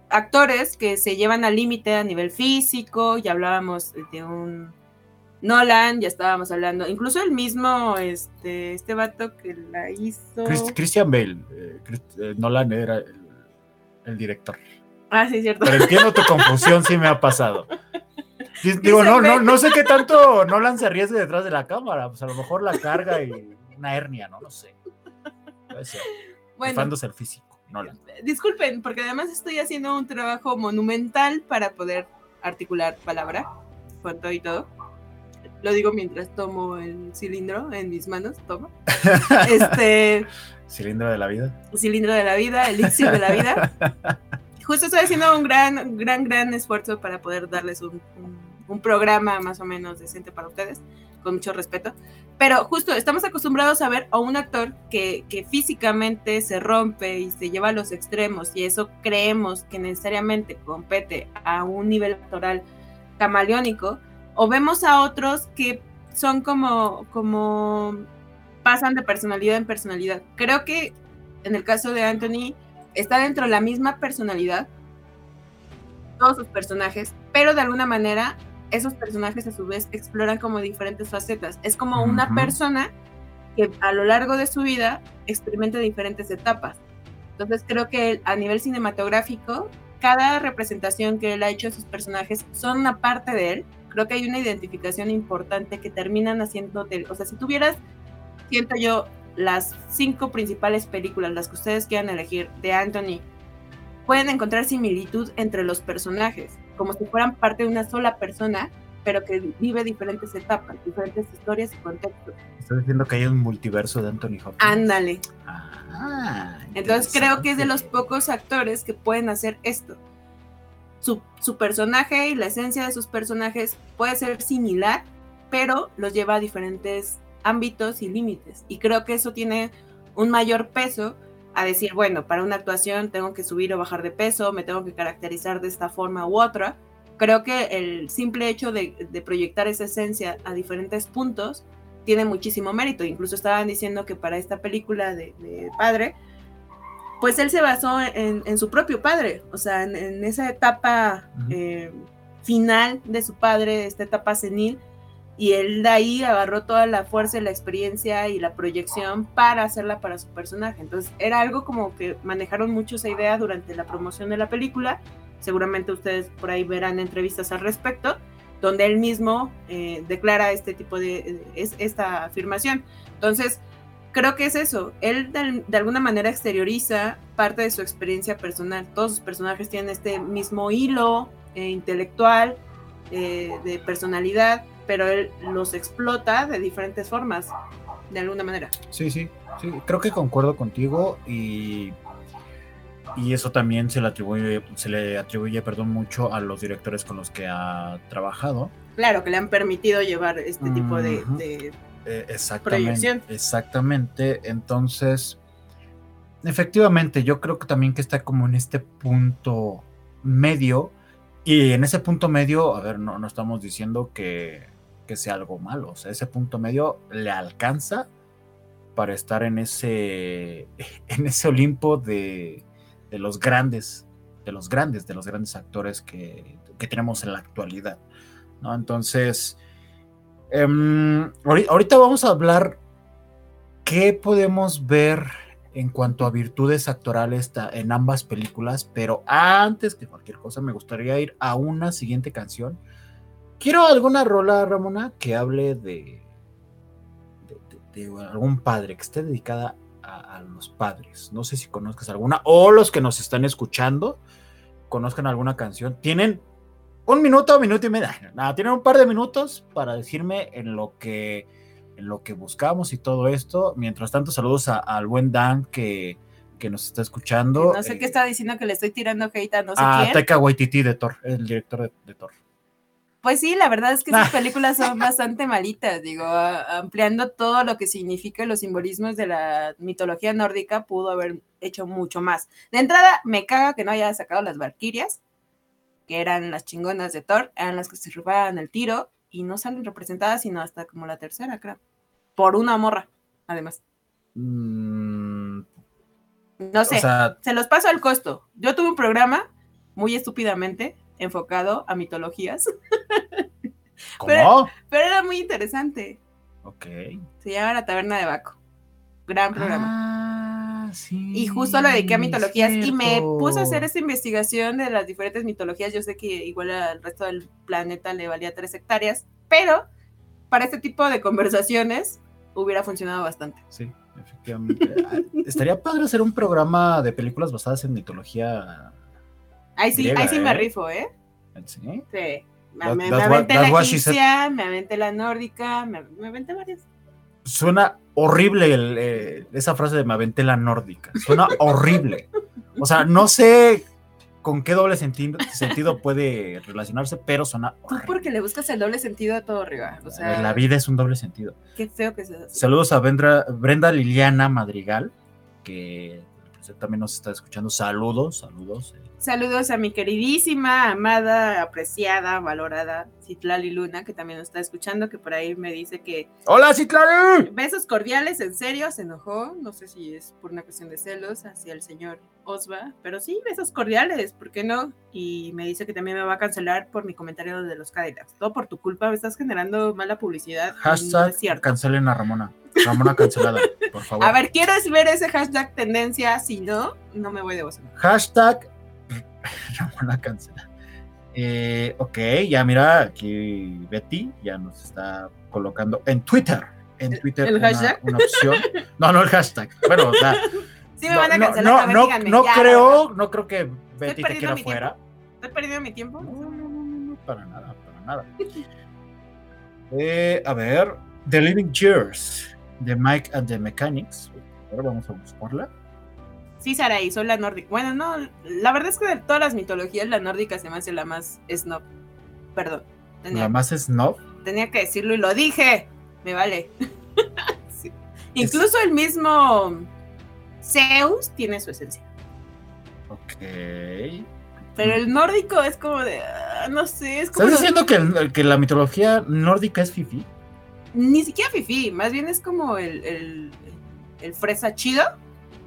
actores que se llevan al límite a nivel físico, ya hablábamos de un Nolan, ya estábamos hablando, incluso el mismo, este, este vato que la hizo. Christian Bale, eh, eh, Nolan era el, director. Ah, sí, cierto. Pero entiendo tu confusión, sí me ha pasado. Digo, no, no, no sé qué tanto Nolan se arriesgue detrás de la cámara, pues a lo mejor la carga y una hernia, no lo sé. Puede ser. Bueno, el físico, Nolan. Disculpen, porque además estoy haciendo un trabajo monumental para poder articular palabra, cuento y todo lo digo mientras tomo el cilindro en mis manos, toma. Este. cilindro de la vida. Cilindro de la vida, elixir de la vida. Justo estoy haciendo un gran, gran, gran esfuerzo para poder darles un, programa más o menos decente para ustedes, con mucho respeto. Pero justo estamos acostumbrados a ver a un actor que, que físicamente se rompe y se lleva a los extremos, y eso creemos que necesariamente compete a un nivel actoral camaleónico o vemos a otros que son como, como pasan de personalidad en personalidad. Creo que en el caso de Anthony está dentro de la misma personalidad, todos sus personajes, pero de alguna manera esos personajes a su vez exploran como diferentes facetas. Es como una persona que a lo largo de su vida experimenta diferentes etapas. Entonces creo que a nivel cinematográfico, cada representación que él ha hecho de sus personajes son una parte de él creo que hay una identificación importante que terminan haciéndote, o sea, si tuvieras, siento yo, las cinco principales películas, las que ustedes quieran elegir de Anthony, pueden encontrar similitud entre los personajes, como si fueran parte de una sola persona, pero que vive diferentes etapas, diferentes historias y contextos. Estás diciendo que hay un multiverso de Anthony Hopkins. Ándale. Ah, Entonces creo que es de los pocos actores que pueden hacer esto su, personaje y la esencia de sus personajes puede ser similar, pero los lleva a diferentes ámbitos y límites. Y creo que eso tiene un mayor peso a decir, bueno, para una actuación tengo que subir o bajar de peso, me tengo que caracterizar de esta forma u otra. Creo que el simple hecho de, proyectar esa esencia a diferentes puntos tiene muchísimo mérito. Incluso estaban diciendo que para esta película de, de Padre, pues él se basó en, su propio padre, o sea, en, esa etapa eh, final de su padre, esta etapa senil, y él de ahí agarró toda la fuerza, la experiencia y la proyección para hacerla para su personaje. Entonces era algo como que manejaron mucho esa idea durante la promoción de la película, seguramente ustedes por ahí verán entrevistas al respecto, donde él mismo eh, declara este tipo de, es, esta afirmación. Entonces, creo que es eso, él de, alguna manera exterioriza parte de su experiencia personal, todos sus personajes tienen este mismo hilo eh, intelectual, eh, de personalidad, pero él los explota de diferentes formas, de alguna manera. Sí, sí, sí, creo que concuerdo contigo y y eso también se le atribuye, se le atribuye, perdón, mucho a los directores con los que ha trabajado. Claro, que le han permitido llevar este tipo de, de eh, exactamente, Exactamente. Entonces, efectivamente, yo creo que también que está como en este punto medio. Y en ese punto medio, a ver, no, no estamos diciendo que, que sea algo malo. O sea, ese punto medio le alcanza para estar en ese, en ese Olimpo de, de los grandes, de los grandes, de los grandes actores que, tenemos en la actualidad. ¿no? Entonces, em, ahorita vamos a hablar qué podemos ver en cuanto a virtudes actorales en ambas películas, pero antes que cualquier cosa me gustaría ir a una siguiente canción. Quiero alguna rola, Ramona, que hable de, de, de algún padre, que esté dedicada a, los padres. No sé si conozcas alguna o los que nos están escuchando conozcan alguna canción. Tienen un minuto, minuto y medio. Nada, tienen un par de minutos para decirme en lo que en lo que buscamos y todo esto. Mientras tanto, saludos al buen Dan que, que nos está escuchando. No sé qué está diciendo que le estoy tirando hate a no sé a Taika Waititi de Thor, el director de, de Thor. Pues sí, la verdad es que esas películas son bastante malitas, digo, ampliando todo lo que significa los simbolismos de la mitología nórdica, pudo haber hecho mucho más. De entrada, me caga que no haya sacado las Valkyrias, que eran las chingonas de Thor, eran las que se robaban el tiro y no salen representadas sino hasta como la tercera, creo. Por una morra, además. Mm, no sé, se los paso al costo. Yo tuve un programa, muy estúpidamente, enfocado a mitologías. ¿Cómo? Pero, era muy interesante. Ok. Se llama La Taberna de Baco. Gran programa. Ah, sí. Y justo lo dediqué a mitologías y me puse a hacer esta investigación de las diferentes mitologías. Yo sé que igual al resto del planeta le valía tres hectáreas, pero para este tipo de conversaciones hubiera funcionado bastante. Sí, efectivamente. Ah, estaría padre hacer un programa de películas basadas en mitología Ahí sí, ahí sí me ¿eh? rifo, ¿eh? ¿Sí? Sí. Me, me, aventé la egipcia, me aventé la nórdica, me, aventé varias. Suena horrible eh, esa frase de me aventé la nórdica. Suena horrible. O sea, no sé con qué doble sentido, sentido puede relacionarse, pero suena horrible. Tú porque le buscas el doble sentido a todo arriba. O sea, la vida es un doble sentido. Qué feo que sea. Saludos a Brenda Liliana Madrigal, que también nos está escuchando. Saludos, saludos. Eh. Saludos a mi queridísima, amada, apreciada, valorada Citlali Luna, que también nos está escuchando, que por ahí me dice que. ¡Hola, Citlali! Besos cordiales, en serio, se enojó. No sé si es por una cuestión de celos hacia el señor Osva, pero sí, besos cordiales, ¿por qué no? Y me dice que también me va a cancelar por mi comentario de los Cadillacs. Todo por tu culpa, me estás generando mala publicidad. Hashtag cancelen a Ramona. Ramona cancelada, por favor. A ver, ¿quieres ver ese hashtag tendencia? Si no, no me voy de vos. Hashtag Ramona cancelada. Eh, ok, ya mira, aquí Betty ya nos está colocando en Twitter. En Twitter ¿El hashtag? una opción. No, no el hashtag. Bueno, o sea. Sí me van a cancelar. No, no, no creo, no creo que Betty te quiera fuera. ¿Estoy perdiendo mi tiempo? No, no, no, no, para nada, para nada. eh, a ver, The Living Years de Mike and the Mechanics. Ahora vamos a buscarla. Sí, Sarai, soy la nórdica. Bueno, no, la verdad es que de todas las mitologías, la nórdica se me hace la más snob. Perdón. ¿La más snob? Tenía que decirlo y lo dije. Me vale. Incluso el mismo Zeus tiene su esencia. Ok. Pero el nórdico es como de. Ah, no sé, es como. ¿Estás diciendo que, que la mitología nórdica es fifi? Ni siquiera fifi, más bien es como el, el, fresa chido,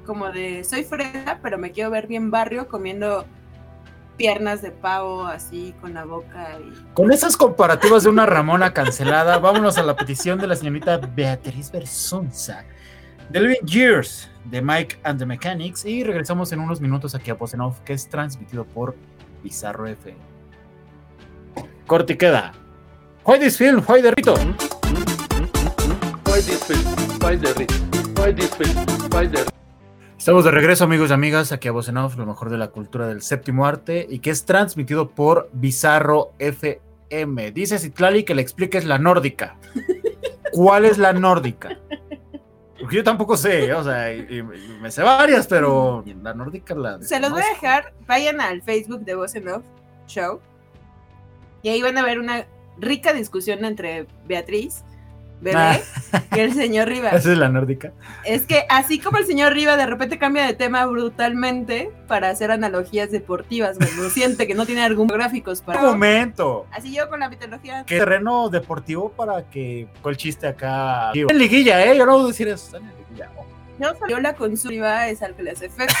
como de soy fresa, pero me quiero ver bien barrio comiendo piernas de pavo así con la boca. Con esas comparativas de una Ramona cancelada, vámonos a la petición de la señorita Beatriz Bersonza. The Living Years de Mike and the Mechanics y regresamos en unos minutos aquí a Posenov que es transmitido por Bizarro F. Corte queda. Why this film? Why the rito? Estamos de regreso, amigos y amigas, aquí a Vocenov, lo mejor de la cultura del séptimo arte, y que es transmitido por Bizarro FM. Dice Citlali que le expliques la nórdica. ¿Cuál es la nórdica? Porque yo tampoco sé, o sea, me sé varias, pero la nórdica la. Se los voy a dejar. Vayan al Facebook de Voz Show. Y ahí van a ver una rica discusión entre Beatriz bebé ah. y el señor Riva. Esa es la nórdica. Es que así como el señor Riva de repente cambia de tema brutalmente para hacer analogías deportivas, cuando siente que no tiene argumentos gráficos para. Un momento. Así yo con la mitología. ¿Qué terreno deportivo para que el chiste acá? En liguilla, ¿eh? Yo no voy a decir eso. En liguilla. No, yo la Riva es al que le hace efecto.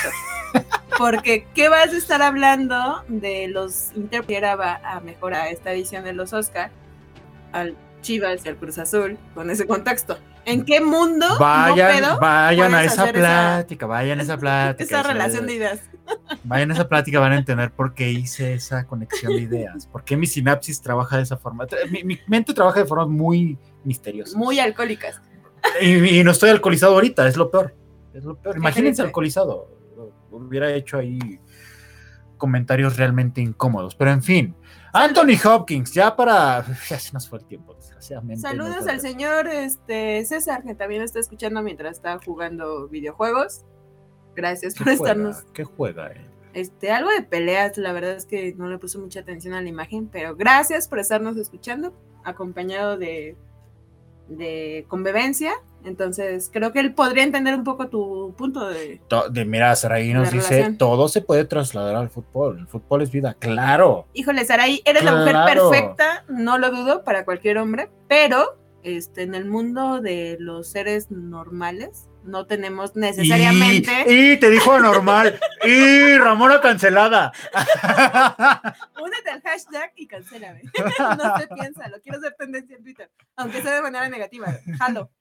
Porque, ¿qué vas a estar hablando de los intérpretes va a mejorar esta edición de los Oscar al Chivas y al Cruz Azul con ese contexto. ¿En qué mundo? Vayan, vayan a esa plática, vayan a esa plática. Esa relación de ideas. Vayan a esa plática, van a entender por qué hice esa conexión de ideas, por qué mi sinapsis trabaja de esa forma. Mi, mente trabaja de formas muy misteriosas. Muy alcohólicas. Y, no estoy alcoholizado ahorita, es lo peor. Es lo peor. Imagínense alcoholizado. Hubiera hecho ahí comentarios realmente incómodos, pero en fin. Anthony Hopkins, ya para. Ya se nos fue el tiempo, desgraciadamente. Saludos al señor este, César, que también está escuchando mientras está jugando videojuegos. Gracias por estarnos. ¿Qué juega él? Este, algo de peleas, la verdad es que no le puse mucha atención a la imagen, pero gracias por estarnos escuchando, acompañado de de convivencia. Entonces, creo que él podría entender un poco tu punto de. de mira, Saraí nos dice: todo se puede trasladar al fútbol. El fútbol es vida, claro. Híjole, Saraí, eres la mujer perfecta, no lo dudo, para cualquier hombre, pero este, en el mundo de los seres normales, no tenemos necesariamente. Y, te dijo normal. y Ramona cancelada. Únete al hashtag y cancélame. no sé, piénsalo. Quiero ser tendencia en Twitter. Aunque sea de manera negativa. Jalo.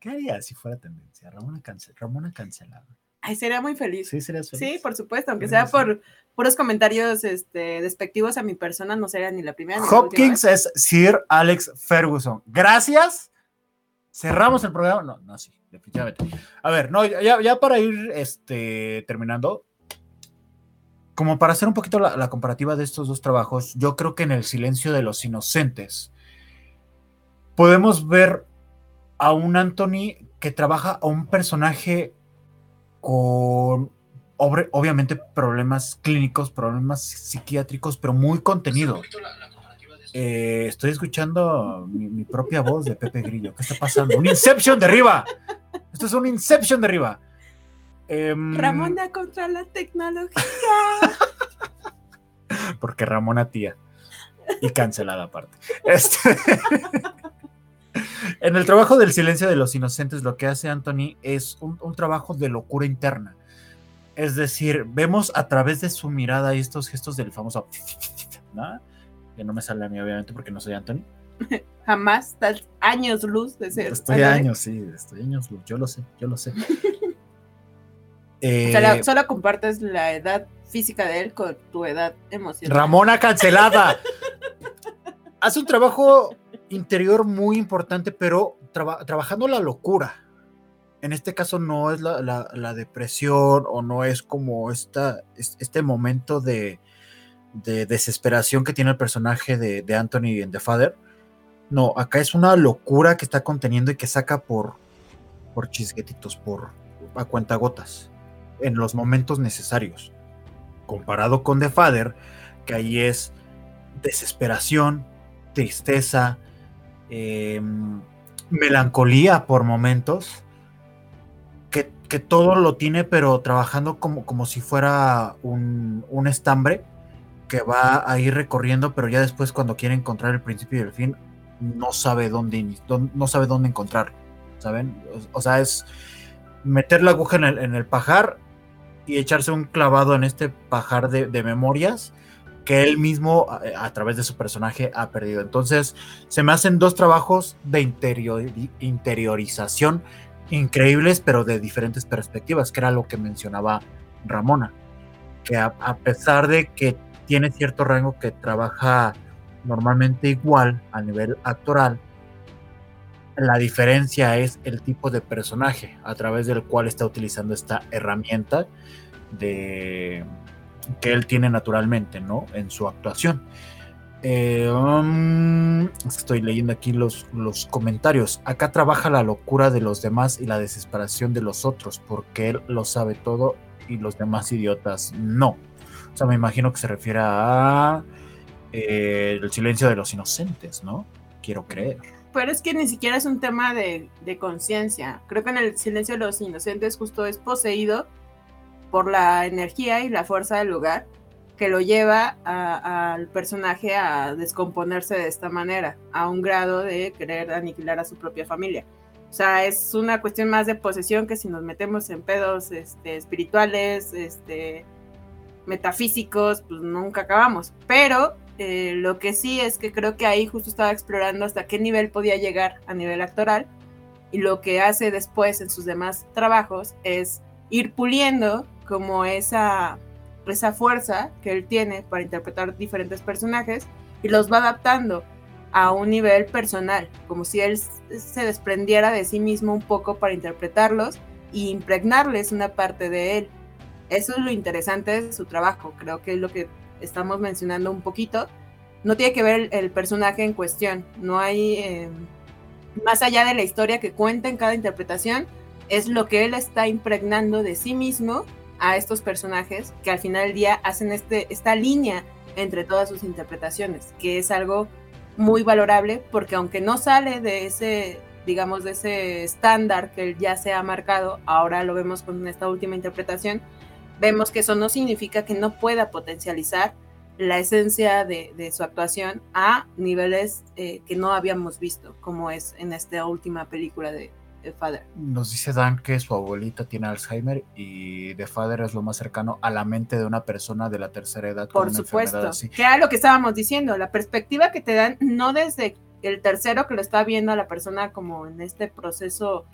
¿Qué haría si fuera tendencia? Ramona, Ramona cancelada. Ay, sería muy feliz. Sí, sería feliz. Sí, por supuesto, aunque sea por puros comentarios este, despectivos a mi persona, no sería ni la primera. Ni Hopkins es Sir Alex Ferguson. Gracias. Cerramos el programa. No, no, sí definitivamente. A ver, no, ya, para ir este, terminando, como para hacer un poquito la, comparativa de estos dos trabajos, yo creo que en El silencio de los inocentes podemos ver a un Anthony que trabaja a un personaje con obviamente problemas clínicos, problemas psiquiátricos, pero muy contenido. Eh, estoy escuchando mi, propia voz de Pepe Grillo. ¿Qué está pasando? ¡Un Inception de arriba! Esto es un Inception de arriba. Em, Ramona contra la tecnología. Porque Ramona tía. Y cancelada aparte. Este, en el trabajo del silencio de los inocentes, lo que hace Anthony es un, un trabajo de locura interna. Es decir, vemos a través de su mirada estos gestos del famoso. ¿no? que no me sale a mí obviamente porque no soy Anthony. Jamás, estás años luz de ser. Estoy años, sí, estoy años luz, yo lo sé, yo lo sé. Eh, solo compartes la edad física de él con tu edad emocional. Ramona cancelada. Hace un trabajo interior muy importante, pero trabajando la locura. En este caso no es la, depresión o no es como esta, este momento de, de desesperación que tiene el personaje de, Anthony en The Father. No, acá es una locura que está conteniendo y que saca por, por chisguetitos, por a cuentagotas, en los momentos necesarios. Comparado con The Father, que ahí es desesperación, tristeza, em, melancolía por momentos, que, todo lo tiene, pero trabajando como, como si fuera un, un estambre que va a ir recorriendo, pero ya después cuando quiere encontrar el principio y el fin, no sabe dónde, no sabe dónde encontrar, ¿saben? O, sea, es meter la aguja en el, pajar y echarse un clavado en este pajar de, memorias que él mismo a, través de su personaje ha perdido. Entonces, se me hacen dos trabajos de interiorización increíbles, pero de diferentes perspectivas, que era lo que mencionaba Ramona, que a pesar de que tiene cierto rango que trabaja normalmente igual a nivel actoral. La diferencia es el tipo de personaje a través del cual está utilizando esta herramienta de que él tiene naturalmente, ¿no? En su actuación. Eh, um, estoy leyendo aquí los, los comentarios. Acá trabaja la locura de los demás y la desesperación de los otros, porque él lo sabe todo y los demás idiotas no. O sea, me imagino que se refiere a eh, el silencio de los inocentes, ¿no? Quiero creer. Pero es que ni siquiera es un tema de, de conciencia. Creo que en el silencio de los inocentes justo es poseído por la energía y la fuerza del lugar que lo lleva al personaje a descomponerse de esta manera, a un grado de querer aniquilar a su propia familia. O sea, es una cuestión más de posesión que si nos metemos en pedos este, espirituales, este, metafísicos, pues nunca acabamos. Pero eh, lo que sí es que creo que ahí justo estaba explorando hasta qué nivel podía llegar a nivel actoral y lo que hace después en sus demás trabajos es ir puliendo como esa esa fuerza que él tiene para interpretar diferentes personajes y los va adaptando a un nivel personal, como si él se desprendiera de sí mismo un poco para interpretarlos y impregnarles una parte de él. Eso es lo interesante de su trabajo, creo que es lo que estamos mencionando un poquito. No tiene que ver el, personaje en cuestión, no hay, em, más allá de la historia que cuenta en cada interpretación, es lo que él está impregnando de sí mismo a estos personajes que al final del día hacen este, esta línea entre todas sus interpretaciones, que es algo muy valorable porque aunque no sale de ese, digamos, de ese estándar que ya se ha marcado, ahora lo vemos con esta última interpretación, vemos que eso no significa que no pueda potencializar la esencia de, su actuación a niveles eh, que no habíamos visto, como es en esta última película de, The Father. Nos dice Dan que su abuelita tiene Alzheimer y The Father es lo más cercano a la mente de una persona de la tercera edad. Por supuesto, que era lo que estábamos diciendo, la perspectiva que te dan, no desde el tercero que lo está viendo a la persona como en este proceso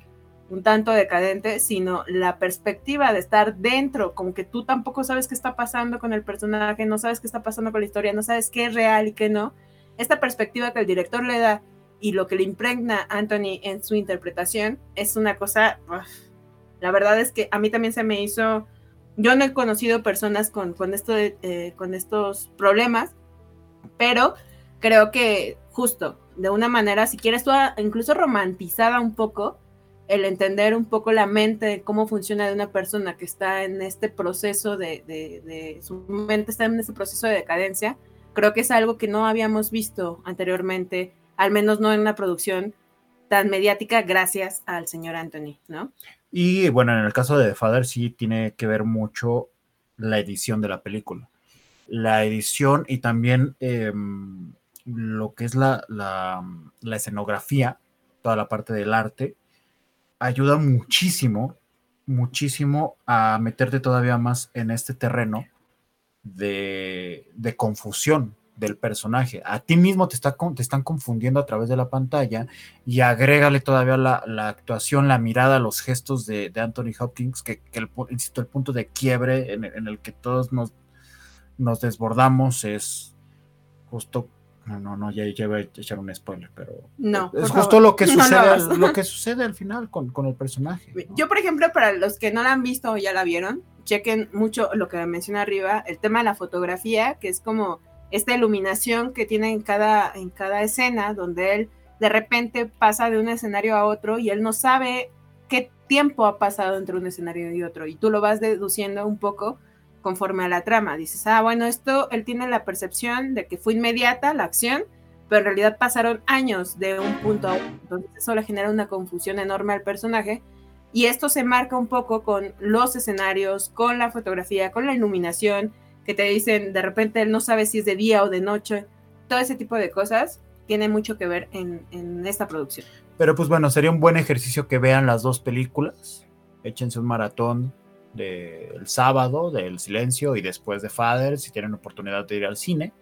un tanto decadente, sino la perspectiva de estar dentro, como que tú tampoco sabes qué está pasando con el personaje, no sabes qué está pasando con la historia, no sabes qué es real y qué no. Esta perspectiva que el director le da y lo que le impregna Anthony en su interpretación es una cosa, la verdad es que a mí también se me hizo, yo no he conocido personas con, con, esto eh, con estos problemas, pero creo que justo, de una manera, si quieres tú, incluso romantizada un poco, el entender un poco la mente, cómo funciona de una persona que está en este proceso de, de, de, su mente está en este proceso de decadencia, creo que es algo que no habíamos visto anteriormente al menos no en una producción tan mediática gracias al señor Anthony, ¿no? Y bueno, en el caso de The Father sí tiene que ver mucho la edición de la película. La edición y también em, lo que es la, escenografía, toda la parte del arte, ayuda muchísimo, muchísimo a meterte todavía más en este terreno de confusión, del personaje. A ti mismo te, está, te están confundiendo a través de la pantalla y agrégale todavía la, actuación, la mirada, los gestos de, Anthony Hopkins, que, el, insisto, el punto de quiebre en, el que todos nos, nos desbordamos es justo no, no, no, ya, voy a echar un spoiler, pero no, es justo lo que sucede, lo que sucede al final con, con, el personaje. Yo, por ejemplo, para los que no la han visto o ya la vieron, chequen mucho lo que menciona arriba, el tema de la fotografía, que es como esta iluminación que tiene en cada, en cada escena, donde él de repente pasa de un escenario a otro y él no sabe qué tiempo ha pasado entre un escenario y otro, y tú lo vas deduciendo un poco conforme a la trama. Dices, ah, bueno, esto, él tiene la percepción de que fue inmediata la acción, pero en realidad pasaron años de un punto a otro, entonces eso le genera una confusión enorme al personaje, y esto se marca un poco con los escenarios, con la fotografía, con la iluminación, que te dicen de repente él no sabe si es de día o de noche, todo ese tipo de cosas tiene mucho que ver en, esta producción. Pero pues bueno, sería un buen ejercicio que vean las dos películas, échense un maratón del sábado, del silencio y después de Father, si tienen oportunidad de ir al cine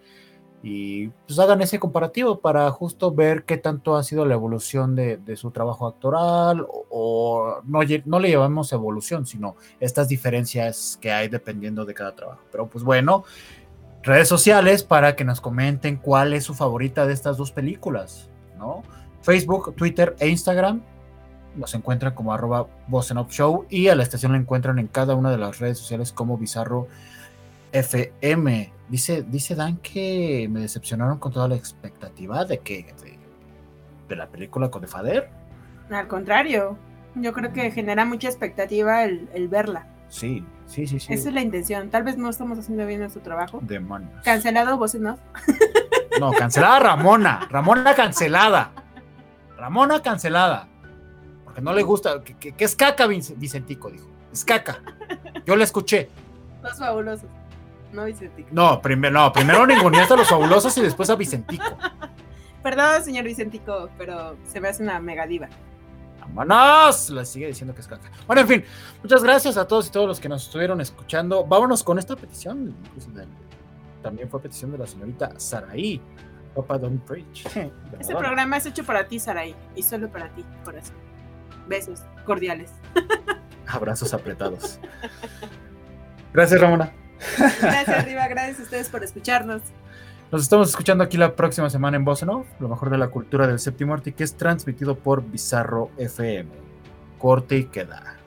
y pues hagan ese comparativo para justo ver qué tanto ha sido la evolución de, su trabajo actoral o, no, no, le llevamos evolución, sino estas diferencias que hay dependiendo de cada trabajo. Pero pues bueno, redes sociales para que nos comenten cuál es su favorita de estas dos películas, ¿no? Facebook, Twitter e Instagram nos encuentran como arroba Show y a la estación la encuentran en cada una de las redes sociales como Bizarro FM. Dice, dice Dan que me decepcionaron con toda la expectativa de que de, la película con The Fader. Al contrario, yo creo que genera mucha expectativa el, verla. Sí, sí, sí, sí. Esa es la intención. Tal vez no estamos haciendo bien nuestro trabajo. Demonios. Cancelado, vos no. No, cancelada Ramona. Ramona cancelada. Ramona cancelada. Porque no le gusta. Que, es caca, Vicentico, dijo. Es caca. Yo la escuché. Los fabulosos. No, Vicentico. No, primero, no, primero ninguneaste a los fabulosos y después a Vicentico. Perdón, señor Vicentico, pero se me hace una mega diva. ¡Vámonos! Le sigue diciendo que es caca. Bueno, en fin, muchas gracias a todos y todos los que nos estuvieron escuchando. Vámonos con esta petición. También fue petición de la señorita Saraí. Papa Don't Preach. Este programa es hecho para ti, Saraí, y solo para ti, corazón. Besos cordiales. Abrazos apretados. Gracias, Ramona. Gracias, Arriba. Gracias a ustedes por escucharnos. Nos estamos escuchando aquí la próxima semana en Voz lo mejor de la cultura del séptimo arte, que es transmitido por Bizarro FM. Corte y queda.